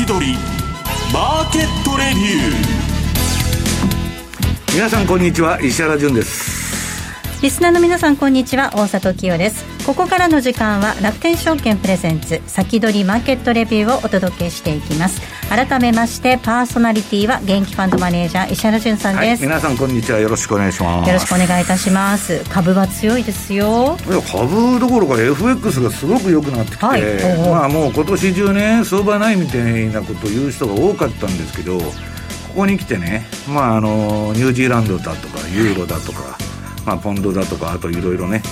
先取りマーケットレビュー。皆さんこんにちは。石原潤です。リスナーの皆さんこんにちは。大里清です。ここからの時間は楽天証券プレゼンツ先取りマーケットレビューをお届けしていきます。改めましてパーソナリティは元気ファンドマネージャー石原潤さんです、はい、皆さんこんにちは。よろしくお願いします。よろしくお願いいたします。株は強いですよ。いや株どころか FX がすごく良くなってきて、はい、まあもう今年中ね相場ないみたいなことを言う。人が多かったんですけどここに来てねまああのニュージーランドだとかユーロだとか、まあ、ポンドだとかあといろいろね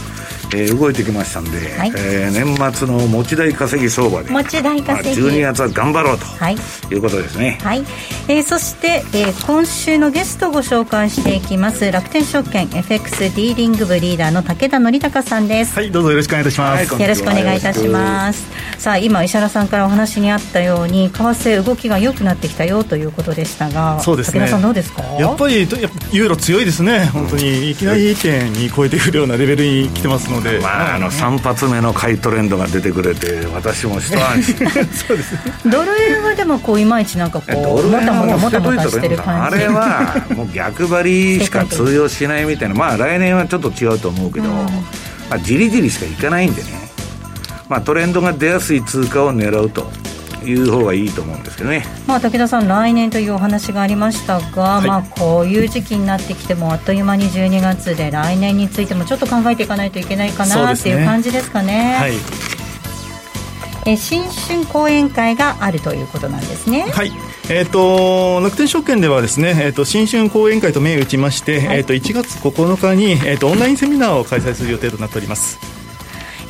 えー、動いてきましたんで、はい、えー、年末の持ち台稼ぎ相場で持ち台稼ぎ、まあ、12月は頑張ろうと、はい、いうことですね、はい。えー、そして、えー、今週のゲストをご紹介していきます楽天証券 FX ディーリング部リーダーの武田則孝さんです。はいどうぞよろしくお願いいたします、はい、よろしくお願いいたします。さあ今石原さんからお話にあったように為替動きが良くなってきたよということでしたがそうですね。武田さんどうですか？やっぱりやっぱユーロ強いですね。本当に。いきなり1点に超えてくるようなレベルに来てますので、まああの3発目の買いトレンドが出てくれて私も一安心。そうです、ね、ドル円はでもこういまいちなんかこうもたもたもたもたしてる感じ。あれはもう逆張りしか通用しないみたいな。まあ来年はちょっと違うと思うけど、うん、まあ、じりじりしかいかないんでね。まあトレンドが出やすい通貨を狙うという方がいいと思うんですけどね、まあ、武田さん、来年というお話がありましたが、はい、まあ、こういう時期になってきてもあっという間に12月で来年についてもちょっと考えていかないといけないかな、っていう感じですかね。はいえ新春講演会があるということなんですね。はいえーと、楽天証券ではですね、えーと、新春講演会と銘打ちまして、はい、えーと、1月9日に、えー、とオンラインセミナーを開催する予定となっております。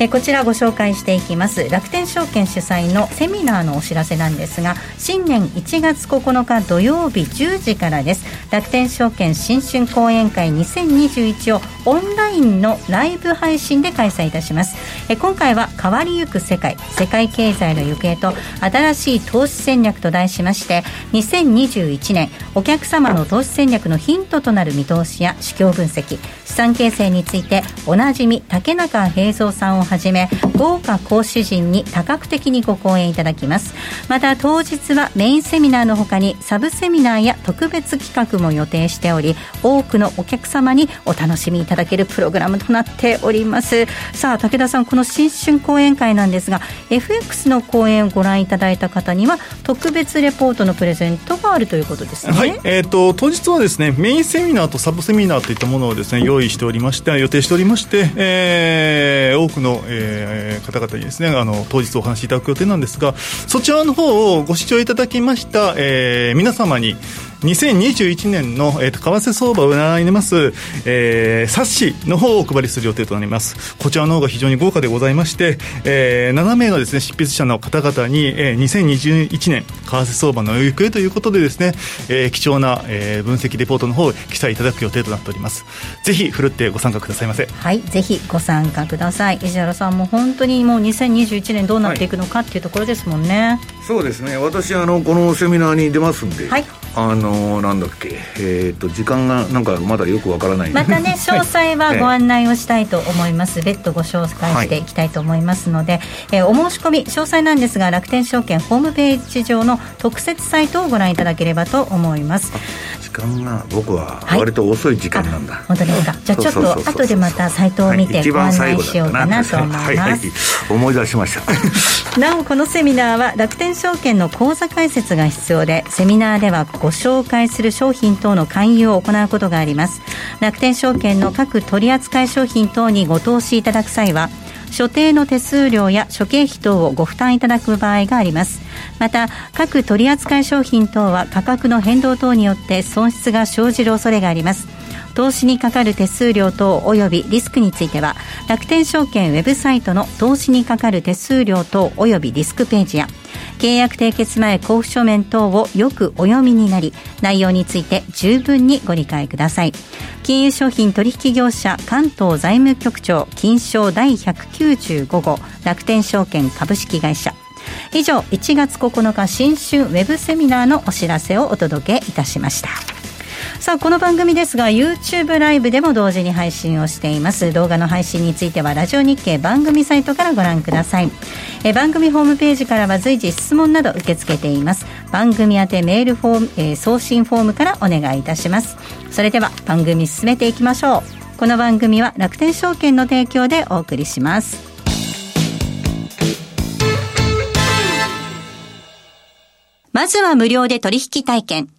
えこちらご紹介していきます。楽天証券主催のセミナーのお知らせなんですが新年1月9日土曜日10時からです。楽天証券新春講演会2021をオンラインのライブ配信で開催いたします。え今回は変わりゆく世界世界経済の行方と新しい投資戦略と題しまして2021年お客様の投資戦略のヒントとなる見通しや市況分析資産形成についておなじみ竹中平蔵さんをはじめ豪華講師陣に多角的にご講演いただきます。また当日はメインセミナーのほかにサブセミナーや特別企画も予定しており多くのお客様にお楽しみいただけるプログラムとなっております。さあ武田さんこの新春講演会なんですが FX の講演をご覧いただいた方には特別レポートのプレゼントがあるということですね。はい、えーと、当日はですねメインセミナーとサブセミナーといったものをですね用用意しておりまして予定しておりまして、えー、多くのえー、方々にですねあの当日お話しいただく予定なんですがそちらの方をご視聴いただきました、えー、皆様に2021年の、えーと、為替相場を占います、えー、冊子の方をお配りする予定となります。こちらの方が非常に豪華でございまして、えー、7名のですね執筆者の方々に、えー、2021年為替相場の行方ということでですね、えー、貴重な、えー、分析レポートの方を記載いただく予定となっております。ぜひふるってご参加くださいませ。はいぜひご参加ください。石原さんも本当にもう2021年どうなっていくのかっていうところですもんね、はい、そうですね。私あのこのセミナーに出ますんで、はい。あのー、なんだっけ、えーと、時間がなんかまだよくわからない。またね 詳細はご案内をしたいと思います、別途ご紹介していきたいと思いますので、はい、えー、お申し込み詳細なんですが楽天証券ホームページ上の特設サイトをご覧いただければと思います。時間が僕は割と遅い時間なんだ、はい、本当ですか。じゃあちょっと後でまたサイトを見てご案内しようかなと思います、はい。はい、思い出しました。なおこのセミナーは楽天証券の口座開設が必要でセミナーではご紹介する商品等の勧誘を行うことがあります。楽天証券の各取扱商品等にご投資いただく際は所定の手数料や諸経費等をご負担いただく場合があります。また各取扱商品等は価格の変動等によって損失が生じる恐れがあります。投資にかかる手数料等及びリスクについては楽天証券ウェブサイトの投資にかかる手数料等及びリスクページや契約締結前交付書面等をよくお読みになり内容について十分にご理解ください。金融商品取引業者関東財務局長金賞第195号楽天証券株式会社。以上1月9日新春ウェブセミナーのお知らせをお届けいたしました。さあこの番組ですが YouTube ライブでも同時に配信をしています。動画の配信についてはラジオ日経番組サイトからご覧ください。え番組ホームページからは随時質問など受け付けています。番組宛てメールフォーム、えー、送信フォームからお願いいたします。それでは番組進めていきましょう。この番組は楽天証券の提供でお送りします。まずは無料で取引体験。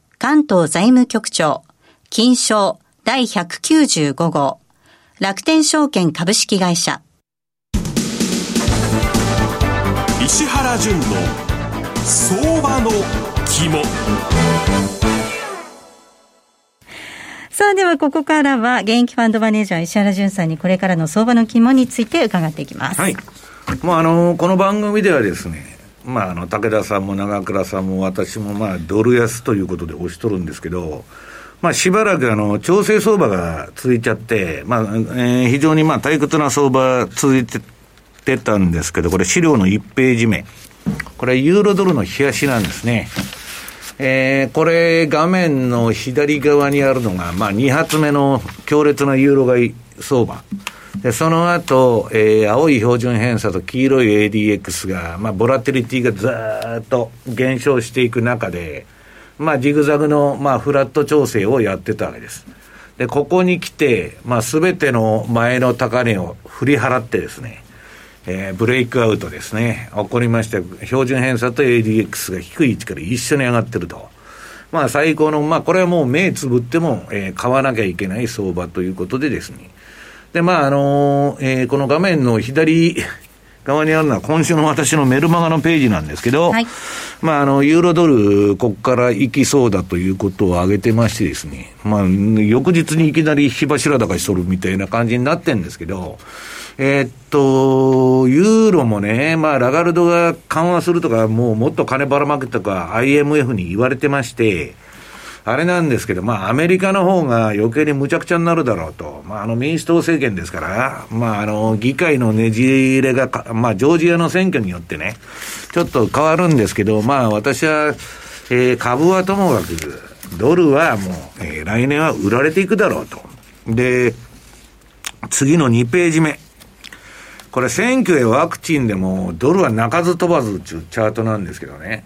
関東財務局長、金賞第195号、楽天証券株式会社。石原淳の相場の肝。さあではここからは現役ファンドマネージャー石原淳さんにこれからの相場の肝について伺っていきます。はい。もうあのこの番組ではですね、まあ、あの武田さんも長倉さんも私も、まあ、ドル安ということで押しとるんですけど、まあ、しばらくあの調整相場が続いちゃって、まあえー、非常にまあ退屈な相場続いててたんですけど、これ、資料の1ページ目、これ、ユーロドルの冷やしなんですね。えー、これ、画面の左側にあるのが、まあ、2発目の強烈なユーロ買い相場。で、その後、えー、青い標準偏差と黄色い ADX が、まあ、ボラテリティがずっと減少していく中で、まあ、ジグザグの、まあ、フラット調整をやってたわけです。で、ここに来て、まあ、すべての前の高値を振り払ってですね、えー、ブレイクアウトですね、起こりまして、標準偏差と ADX が低い位置から一緒に上がってると。まあ、最高の、まあ、これはもう目つぶっても、えー、買わなきゃいけない相場ということでですね、で、まあ、あのー、えー、この画面の左 側にあるのは今週の私のメルマガのページなんですけど、はい、まあ、あの、ユーロドル、ここから行きそうだということを挙げてましてですね、まあ、翌日にいきなり火柱高しとるみたいな感じになってるんですけど、えー、っと、ユーロもね、まあ、ラガルドが緩和するとか、もうもっと金ばらまくとか、IMF に言われてまして、あれなんですけど、まあ、アメリカの方が余計にむちゃくちゃになるだろうと。まあ、あの、民主党政権ですから、まあ、あの、議会のねじれがまあ、ジョージアの選挙によってね、ちょっと変わるんですけど、まあ、私は、えー、株はともかく、ドルはもう、えー、来年は売られていくだろうと。で、次の2ページ目。これ選挙へワクチンでも、ドルは鳴かず飛ばずっていうチャートなんですけどね。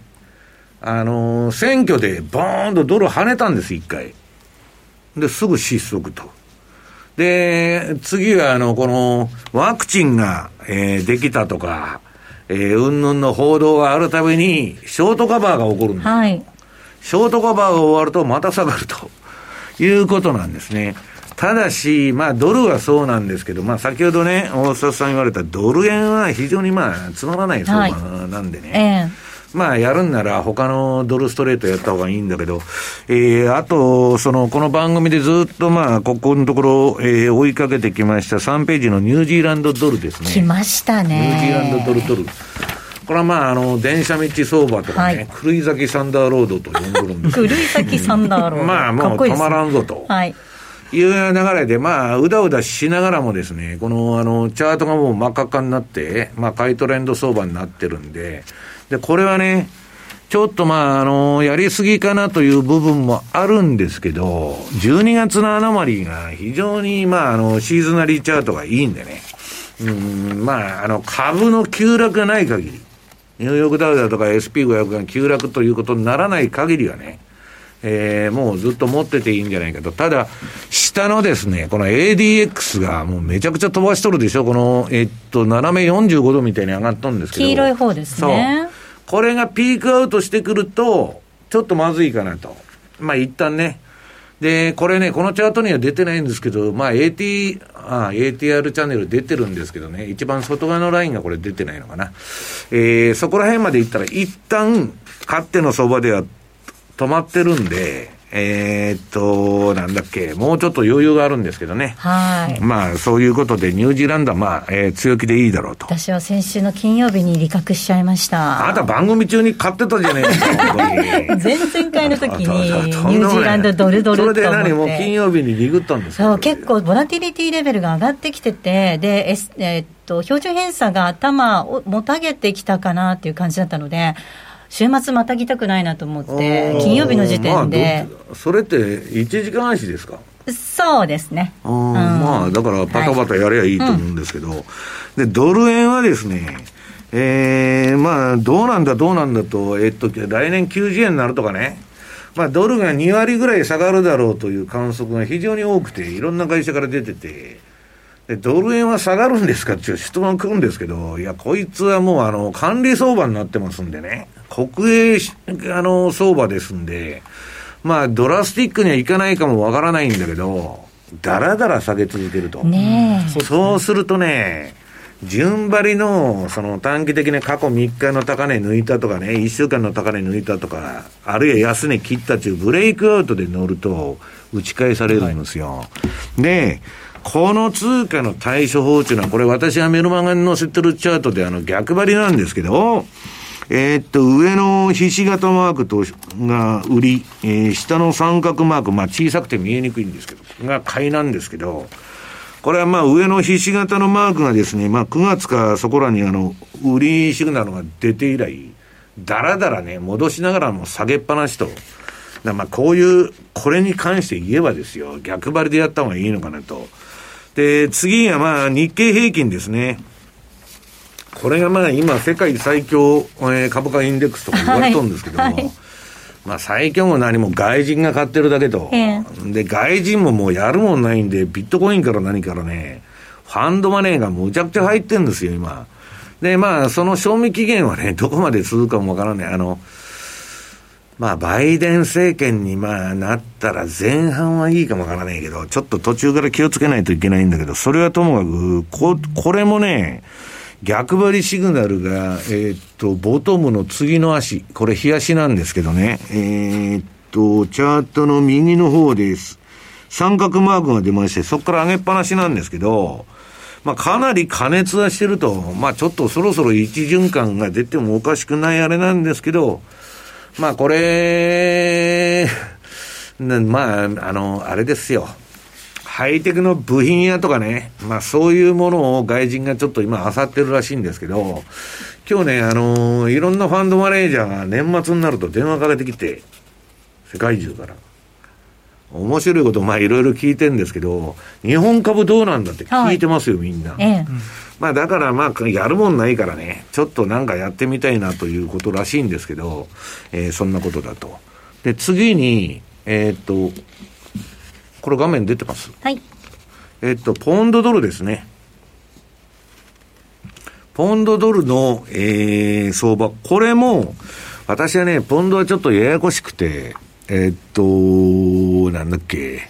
あのー、選挙でボーンとドル跳ねたんです、一回。で、すぐ失速と。で、次は、あの、この、ワクチンが、えー、できたとか、えー、うんぬんの報道があるたびに、ショートカバーが起こるんです。はい。ショートカバーが終わると、また下がるということなんですね。ただし、まあ、ドルはそうなんですけど、まあ、先ほどね、大沢さん言われたドル円は非常にまあ、つまらない相場なんでね。はいえーまあ、やるんなら他のドルストレートやった方がいいんだけど、えー、あと、その、この番組でずっとまあ、ここのところ、えー、追いかけてきました3ページのニュージーランドドルですね。来ましたね。ニュージーランドドルドル。これはまあ、あの、電車道相場とかね、狂、はい、い咲サンダーロードと呼んでるんです狂い咲サンダーロード。まあ、もう止まらんぞと。はい。いう流れで、まあ、うだうだしながらもですね、この、あの、チャートがもう真っ赤っかになって、まあ、買いトレンド相場になってるんで、で、これはね、ちょっとまあ、あの、やりすぎかなという部分もあるんですけど、12月のアノマリーが非常に、まあ、あの、シーズナリーチャートがいいんでね、うん、まあ、あの、株の急落がない限り、ニューヨークダウだとか SP500 が急落ということにならない限りはね、えー、もうずっと持ってていいんじゃないかと。ただ、下のですね、この ADX がもうめちゃくちゃ飛ばしとるでしょ、この、えっと、斜め45度みたいに上がったんですけど。黄色い方ですね。そう。これがピークアウトしてくると、ちょっとまずいかなと。まあ一旦ね。で、これね、このチャートには出てないんですけど、まあ AT、あ ATR チャンネル出てるんですけどね、一番外側のラインがこれ出てないのかな。えー、そこら辺まで行ったら一旦、勝手の相場では止まってるんで、えー、っと、なんだっけ、もうちょっと余裕があるんですけどね。はい。まあ、そういうことで、ニュージーランドは、まあ、えー、強気でいいだろうと。私は先週の金曜日に利確しちゃいました。あなた番組中に買ってたじゃないですか、前々回の時に、ニュージーランドドルドルそれで何もう金曜日にリグったんですかそう、結構、ボラティリティレベルが上がってきてて、で、ええー、っと、標準偏差が頭をもたげてきたかなっていう感じだったので、週末またぎたくないなと思って、金曜日の時点で、まあ、それって1時間足ですか？そうですね、うん、まあだからパタパタやればいいと思うんですけど、はい。うん、でドル円はですねえー、まあどうなんだどうなんだとえっと来年90円になるとかね。まあ、ドルが2割ぐらい下がるだろうという観測が非常に多くて、いろんな会社から出てて、でドル円は下がるんですかっていう質問来るんですけど、いや、こいつはもうあの管理相場になってますんでね、国営あの相場ですんで、まあ、ドラスティックにはいかないかもわからないんだけど、だらだら下げ続けると。ねそうするとね、順張りの、その短期的な過去3日の高値抜いたとかね、1週間の高値抜いたとか、あるいは安値切ったというブレイクアウトで乗ると、打ち返されるんですよ。はい、で、この通貨の対処法っていうのは、これ私がメルマガに載せてるチャートであの逆張りなんですけど、えー、っと、上のひし形マークと、が売り、えー、下の三角マーク、まあ小さくて見えにくいんですけど、が買いなんですけど、これはまあ上のひし形のマークがですね、まあ9月かそこらにあの、売りシグナルが出て以来、だらだらね、戻しながらも下げっぱなしと。まあこういう、これに関して言えばですよ、逆張りでやった方がいいのかなと。で、次がまあ日経平均ですね。これがまあ今、世界最強、えー、株価インデックスとか言われとるんですけども、はいはい、まあ最強も何も外人が買ってるだけと、えー、で、外人ももうやるもんないんで、ビットコインから何からね、ファンドマネーがむちゃくちゃ入ってるんですよ、今。で、まあ、その賞味期限はね、どこまで続くかもわからない。あの、まあ、バイデン政権にまあなったら前半はいいかもわからないけど、ちょっと途中から気をつけないといけないんだけど、それはともかく、こ、これもね、逆張りシグナルが、えー、っと、ボトムの次の足、これ冷やしなんですけどね、えー、っと、チャートの右の方です。三角マークが出まして、そこから上げっぱなしなんですけど、まあ、かなり加熱はしてると、まあ、ちょっとそろそろ一循環が出てもおかしくないあれなんですけど、まあ、これ、まあ、あの、あれですよ。ハイテクの部品屋とかね、まあそういうものを外人がちょっと今漁ってるらしいんですけど、今日ね、あの、いろんなファンドマネージャーが年末になると電話かけてきて、世界中から。面白いことまあいろいろ聞いてるんですけど、日本株どうなんだって聞いてますよ、はい、みんな。ええ、まあだからまあやるもんないからね、ちょっとなんかやってみたいなということらしいんですけど、えー、そんなことだと。で、次に、えー、っと、これ画面出てます？はい。えっと、ポンドドルですね。ポンドドルの、えー、相場。これも、私はね、ポンドはちょっとややこしくて、えっと、なんだっけ。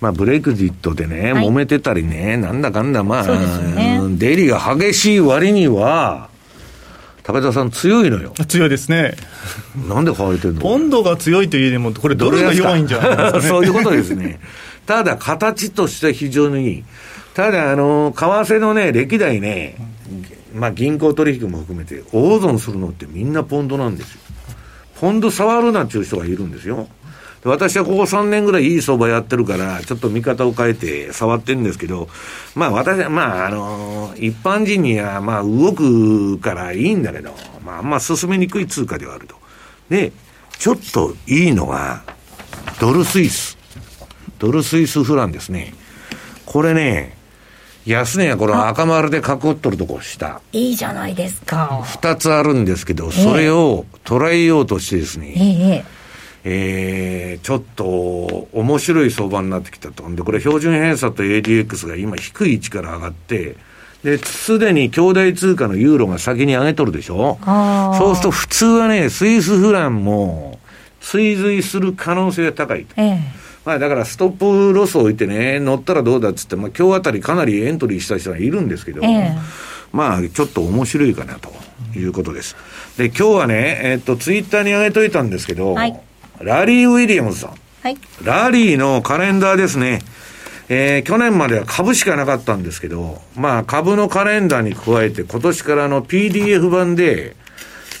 まあ、ブレイクジットでね、はい、揉めてたりね、なんだかんだ、まあ、ね、出入りが激しい割には、高田さん強いのよ。強いですね。なんで買われてるの？温度が強いというよりも、これドルが弱いんじゃないですか、ね、そういうことですね。ただ、形として非常にいい。ただ、あの、為替のね、歴代ね、まあ、銀行取引も含めて、大損するのってみんなポンドなんですよ。ポンド触るなっていう人がいるんですよ。私はここ3年ぐらいいい相場やってるから、ちょっと見方を変えて触ってるんですけど、まあ私は、まああの、一般人にはまあ動くからいいんだけど、まああんま進めにくい通貨ではあると。で、ちょっといいのが、ドルスイス。ドルスイスフランですね。これね、安値がこの赤丸で囲っとるとこ下。いいじゃないですか。二つあるんですけど、それを捉えようとしてですね、えええー、ちょっと面白い相場になってきたと。で、これ標準偏差と ADX が今低い位置から上がって、で、すでに兄弟通貨のユーロが先に上げとるでしょそうすると普通はね、スイスフランも追随する可能性が高いと。ええまあだからストップロスを置いてね、乗ったらどうだっつって、まあ今日あたりかなりエントリーした人がいるんですけど、ええ、まあちょっと面白いかなということです。で、今日はね、えっと、ツイッターに上げといたんですけど、はいラリー・ウィリアムズさん。はい。ラリーのカレンダーですね。えー、去年までは株しかなかったんですけど、まあ株のカレンダーに加えて今年からの PDF 版で、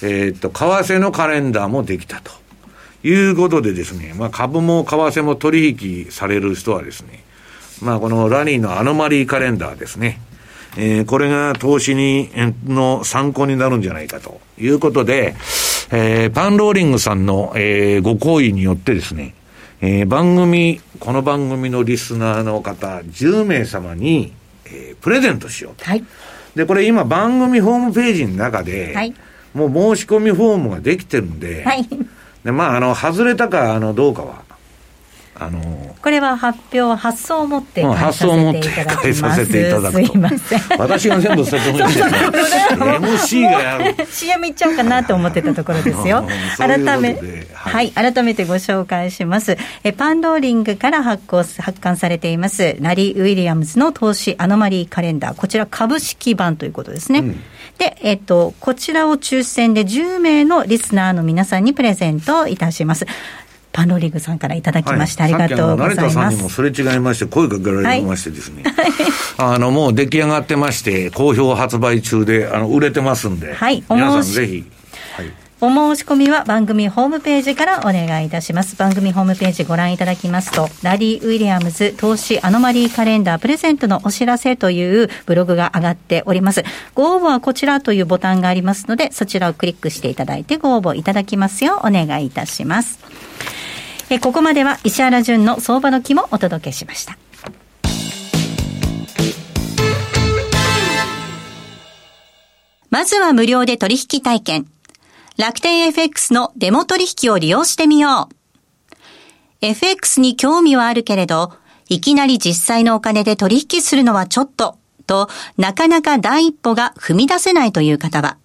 えー、っと、為替のカレンダーもできたと。いうことでですね、まあ株も為替も取引される人はですね、まあこのラリーのアノマリーカレンダーですね。えー、これが投資に、の参考になるんじゃないかということで、えー、パンローリングさんの、えー、ご好意によってですね、えー、番組、この番組のリスナーの方、10名様に、えー、プレゼントしようと。はい。で、これ今番組ホームページの中で、はい、もう申し込みフォームができてるんで、はい。で、まあ、あの、外れたか、あの、どうかは、あのこれは発表、発送を持って返させていただくと。すいません。私が全部説明して MC がやる。CM いっちゃうかなと思ってたところですよ。改め、はい、改めてご紹介します。えパンローリングから発行、発刊されています、ラリー・ウィリアムズの投資アノマリーカレンダー。こちら株式版ということですね。うん、で、えっと、こちらを抽選で10名のリスナーの皆さんにプレゼントいたします。パンローリングさんからいただきまして、はい、ありがとうございます。成田さんにもすれ違いまして、声かけられましてですね、はい、あの、もう出来上がってまして、好評発売中で、あの、売れてますんで、はい、皆さんぜひ、はい。お申し込みは番組ホームページからお願いいたします。番組ホームページご覧いただきますと、ラリー・ウィリアムズ投資アノマリーカレンダープレゼントのお知らせというブログが上がっております。ご応募はこちらというボタンがありますので、そちらをクリックしていただいてご応募いただきますようお願いいたします。えここまでは石原淳の相場の木もお届けしました。まずは無料で取引体験。楽天 FX のデモ取引を利用してみよう。FX に興味はあるけれど、いきなり実際のお金で取引するのはちょっと、と、なかなか第一歩が踏み出せないという方は、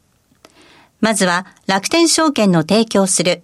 まずは楽天証券の提供する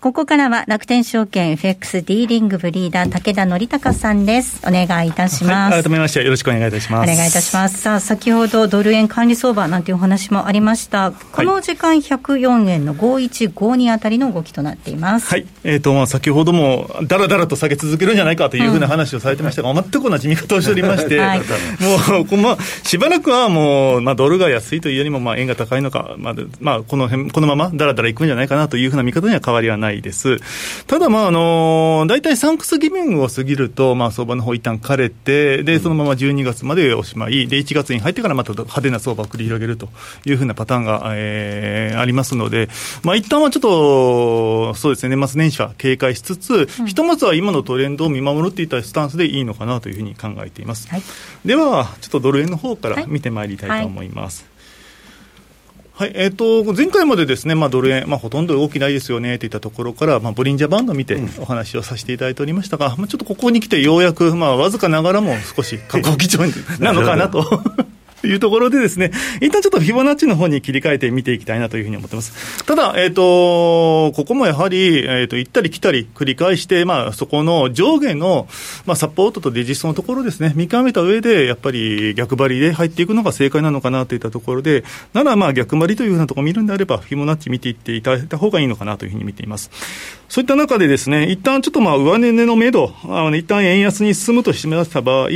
ここからは楽天証券 FX ディーリング部リーダー武田則孝さんです。お願いいたします。はい、改めましてよろしくお願いいたします。お願いいたします。さあ、先ほどドル円管理相場なんていうお話もありました。この時間104円の5152あたりの動きとなっています。はい。えっ、ー、と、まあ先ほどもだらだらと下げ続けるんじゃないかというふうな話をされてましたが、うん、全く同じ見方をしておりまして、はい、もう、まあ、しばらくはもう、まあドルが安いというよりも、まあ円が高いのか、まあ、まあ、この辺、このままだらだらいくんじゃないかなというふうな見方には変わりはないです。ただ、まああの大体サンクスギビングを過ぎると、まあ、相場の方一旦枯れて、でそのまま12月までおしまい、で1月に入ってからまた派手な相場を繰り広げるというふうなパターンが、えー、ありますので、まあ一旦はちょっと、そうですね、年末年始は警戒しつつ、うん、ひとまずは今のトレンドを見守るっていったスタンスでいいのかなというふうに考えています。はい、では、ちょっとドル円の方から見てまいりたいと思います。はいはいえーと、前回までですね、まあ、ドル円、まあ、ほとんど動きないですよねといったところから、まあ、ボリンジャーバンドを見てお話をさせていただいておりましたが、うん、まあ、ちょっとここに来てようやく、まあ、わずかながらも少し過去基調 なのかなとというところでですね、一旦ちょっとフィボナッチの方に切り替えて見ていきたいなというふうに思ってます。ただ、えっ、ー、と、ここもやはり、えっ、ー、と、行ったり来たり繰り返して、まあ、そこの上下の、まあ、サポートとデジストのところですね、見極めた上で、やっぱり逆張りで入っていくのが正解なのかなといったところで、ならまあ逆張りというふうなところを見るんであれば、フィボナッチ見ていっていただいた方がいいのかなというふうに見ています。そういった中でですね、一旦ちょっとまあ上値の目処、あの一旦円安に進むとしました場合、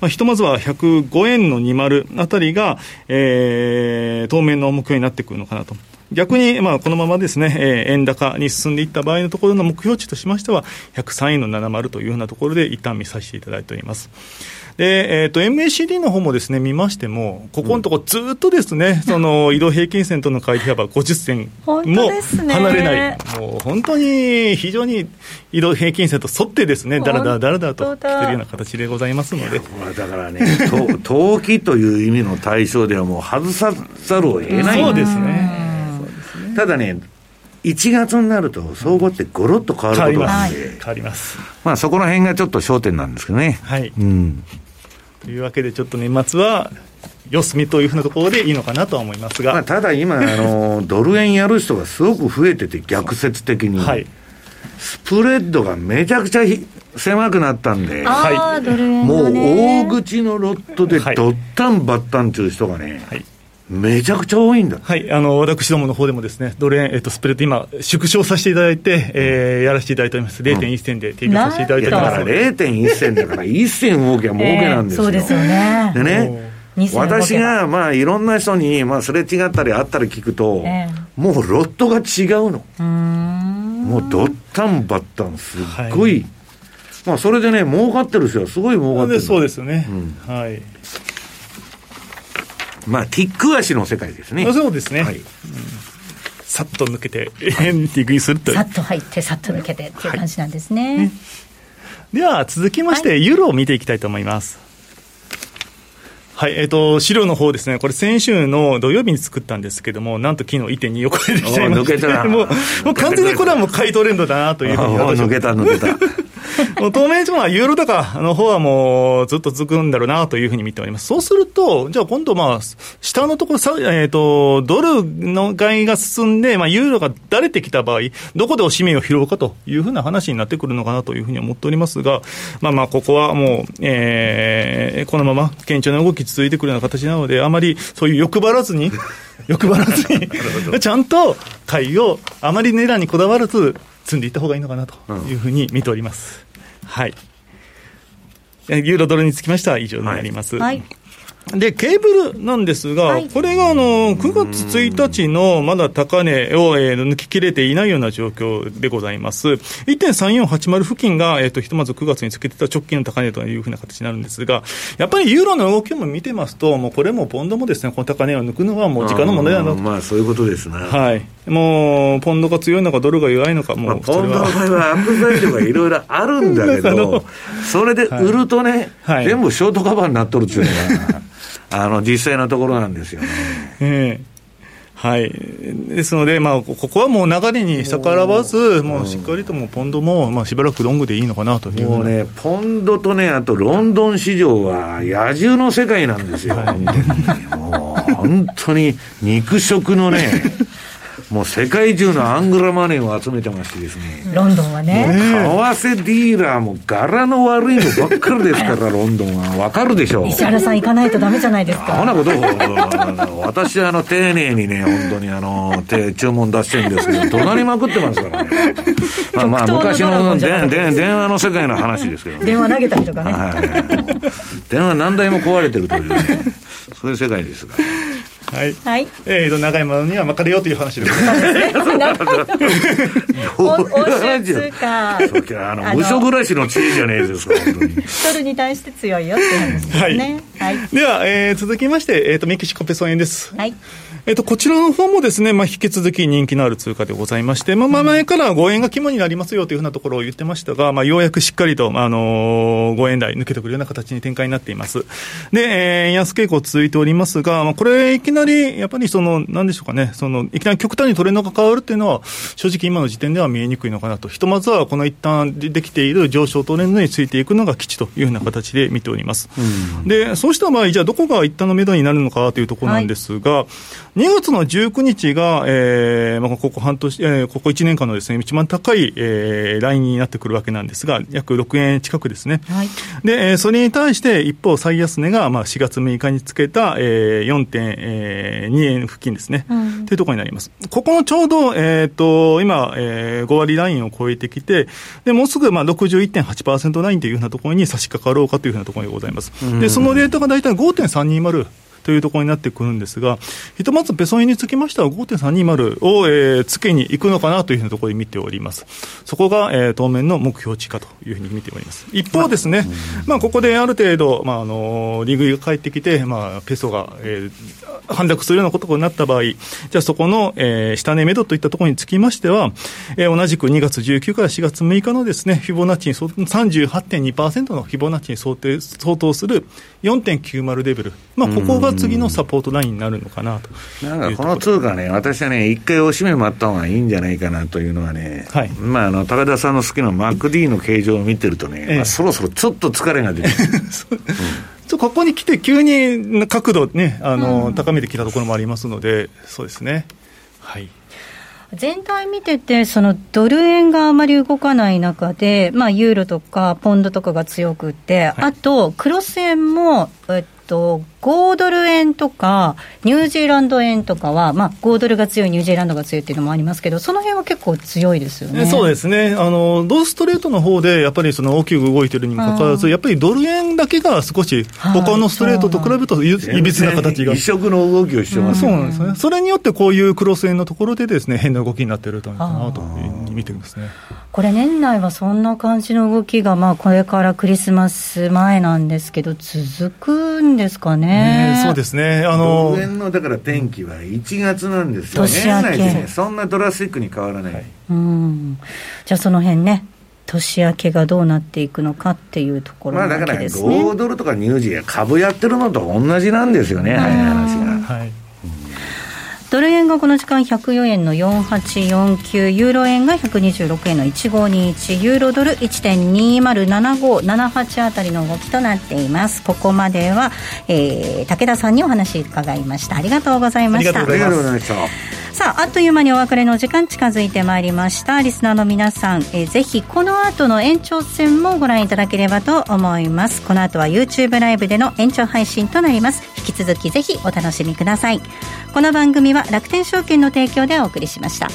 まあ、ひとまずは105円の20あたりが、えー、当面の目標になってくるのかなと。逆に、まあ、このままですね、えー、円高に進んでいった場合のところの目標値としましては、103円の70というようなところで一旦見させていただいております。で、えっ、ー、と、MACD の方もですね、見ましても、ここのところずっとですね、うん、その移動平均線との乖離幅50銭も離れない、もう本当に非常に移動平均線と沿ってですね、だらだらだらだらと来てるような形でございますので。だからね、投機という意味の対象ではもう外さざるを得ない。そうですね。ただね、1月になると、相場ってごろっと変わることなんで、変わります。まあ、そこら辺がちょっと焦点なんですけどね。はい。うん。というわけで、ちょっと年末は、四隅というふうなところでいいのかなとは思いますが、まあ、ただ今あの、ドル円やる人がすごく増えてて、逆説的に、はい、スプレッドがめちゃくちゃ狭くなったんで、はい、もう大口のロットで、どったんばったんという人がね、はいめちゃくちゃ多いんだ。はい、あの、私どもの方でもですね、ドル円、えっと、スプレッド今、縮小させていただいて、えー、やらせていただいております。0.1銭で提供させていただいております。だから0.1銭だから、1銭儲けは儲けなんですよ。そうですよね。でね、私が、まあ、いろんな人に、まあ、すれ違ったりあったり聞くと、えー、もうロットが違うの。うもうどったんばったん、すっごい、はい、まあ、それでね、儲かってる人はすごい儲かってる。そうですよね。うん、はい。まあ、ティック足の世界ですね。そうですね。はい、うん、さっと抜けて、ティックにするとさっと入って、さっと抜けてっていう感じなんですね。はい、では、続きまして、ユーロを見ていきたいと思います。はい、えっ、ー、と、資料の方ですね、これ先週の土曜日に作ったんですけども、なんと昨日1.2を超えてきちゃいまして、もう、もう完全にこれはもう買いトレンドだなというふうに抜けた、抜けた。もう当面ユーロ高の方はもうずっと続くんだろうなというふうに見ております。そうすると、じゃあ今度まあ、下のところ、えっ、ー、と、ドルの買いが進んで、まあ、ユーロがだれてきた場合、どこでおしめを拾うかというふうな話になってくるのかなというふうに思っておりますが、まあまあ、ここはもう、えー、このまま堅調な動き続いてくるような形なので、あまりそういう欲張らずに、欲張らずにちゃんと買いをあまり値段にこだわらず、積んでいった方がいいのかなというふうに見ております。うん、はい。ユーロドルにつきましては以上になります。はい、はいで、ケーブルなんですが、はい、これがあの9月1日のまだ高値を、えー、抜ききれていないような状況でございます。1.3480付近が、えーと、ひとまず9月につけてた直近の高値というふうな形になるんですが、やっぱりユーロの動きも見てますと、もうこれもポンドもですね、この高値を抜くのはもう時間の問題だなと。まあ、そういうことですね。はい。もう、ポンドが強いのか、ドルが弱いのか、もう、まあ、ポンドの場合は悪材料がいろいろあるんだけど、それで売るとね、はい、全部ショートカバーになっとるっていうのが。あの実際のところなんですよね。えーはい、ですので、まあ、ここはもう流れに逆らわず、もうしっかりともポンドも、まあ、しばらくロングでいいのかなというもうね、ポンドとね、あとロンドン市場は野獣の世界なんですよ、本当に肉食のね、もう世界中のアングラマネーを集めてましてですね。ロンドンはね。為替ディーラーも柄の悪いのばっかりですから、ロンドンは。わかるでしょう。石原さん行かないとダメじゃないですか。そんなこと私はあの、丁寧にね、本当にあの、手、注文出してるんですけど、怒鳴りまくってますからね。まあ、まあ、昔の電電話の世界の話ですけどね。電話投げたりとかね。はい、電話何台も壊れてるという、ね、そういう世界ですが。はい。はい。えーと、長いものには巻かれようという話ですね。欧州通貨。あの、無所暮らしの知恵じゃねえですか。ドルに対して強いよって話ですね。はい。では、えー、続きまして、えーと、メキシコペソ円です。はい。えっと、こちらの方もですね、まあ、引き続き人気のある通貨でございまして、まあ、前から5円が肝になりますよというふうなところを言ってましたが、まあ、ようやくしっかりと、あのー、5円台抜けてくるような形に展開になっています。で、えー、円安傾向続いておりますが、まあ、これ、いきなり、やっぱりその、なんでしょうかね、その、いきなり極端にトレンドが変わるっていうのは、正直今の時点では見えにくいのかなと。ひとまずは、この一旦できている上昇トレンドについていくのが基地というふうな形で見ております。うん、で、そうした場合、じゃあどこが一旦の目処になるのかというところなんですが、はい、2月の19日が、えーまあ、ここ半年、えー、ここ1年間のですね、一番高い、えー、ラインになってくるわけなんですが、約6円近くですね。はい、で、えー、それに対して、一方、最安値が、まあ、4月6日につけた、えー、4.2円付近ですね。うん、というところになります。ここのちょうど、えっ、ー、と、今、えー、5割ラインを超えてきて、で、もうすぐ、まあ、61.8%ラインというふうなところに差し掛かろうかというふうなところでございます。で、そのデータが大体5.320。というところになってくるんですが、ひとまずペソ円につきましては5.320を、えー、つけに行くのかなというふうなところで見ております。そこが、えー、当面の目標値かというふうに見ております。一方ですね、まあ、ここである程度、まあ、あの、利食いが返ってきて、まあ、ペソが、えー、反落するようなことになった場合、じゃあそこの、えー、下値目処といったところにつきましては、えー、同じく2月19から4月6日のですね、フィボナッチに38.2%のフィボナッチに相当相当する4.90レベル、まあ、ここが次のサポートラインになるのかなと。なんかこの通貨ね、私はね、一回おしめ待った方がいいんじゃないかなというのはね、はい。まあ、あの高田さんの好きなマック D の形状を見てるとね、ええ。まあ、そろそろちょっと疲れが出てる。う。ん、ここに来て、急に角度ね、あの、うん、高めてきたところもありますので、そうですね。はい。全体見てて、そのドル円があまり動かない中で、まあ、ユーロとかポンドとかが強くて、はい、あと、クロス円も、えっと、5ドル円とか、ニュージーランド円とかは、まあ、5ドルが強い、ニュージーランドが強いっていうのもありますけど、その辺は結構強いですよね。そうですね、あのドルストレートの方で、やっぱりその大きく動いてるにもかかわらず、やっぱりドル円だけが少し、他のストレートと比べるといびつな形が。異色の動きをしてます、ね、そうなんですね、それによってこういうクロス円のところでです、ね、変な動きになってるのかなというふうに見てるんですね。これ、年内はそんな感じの動きが、まあ、これからクリスマス前なんですけど、続くんですかね。ねそうですね。あのー、のだから天気は1月なんですよ。年明け。ね、そんなドラスティックに変わらない。はい、うん。じゃあその辺ね。年明けがどうなっていくのかっていうところなわけですね。まあ、だから5ドルとかニュージー株やってるのと同じなんですよね、早い話が。はいドル円がこの時間104円の4849ユーロ円が126円の1521ユーロドル1.207578あたりの動きとなっています。ここまでは、えー、武田さんにお話伺いました。ありがとうございました。ありがとうございましたさああっという間にお別れの時間近づいてまいりました。リスナーの皆さん、えー、ぜひこの後の延長戦もご覧いただければと思います。この後は YouTube ライブでの延長配信となります。引き続きぜひお楽しみください。この番組は楽天証券の提供でお送りしました。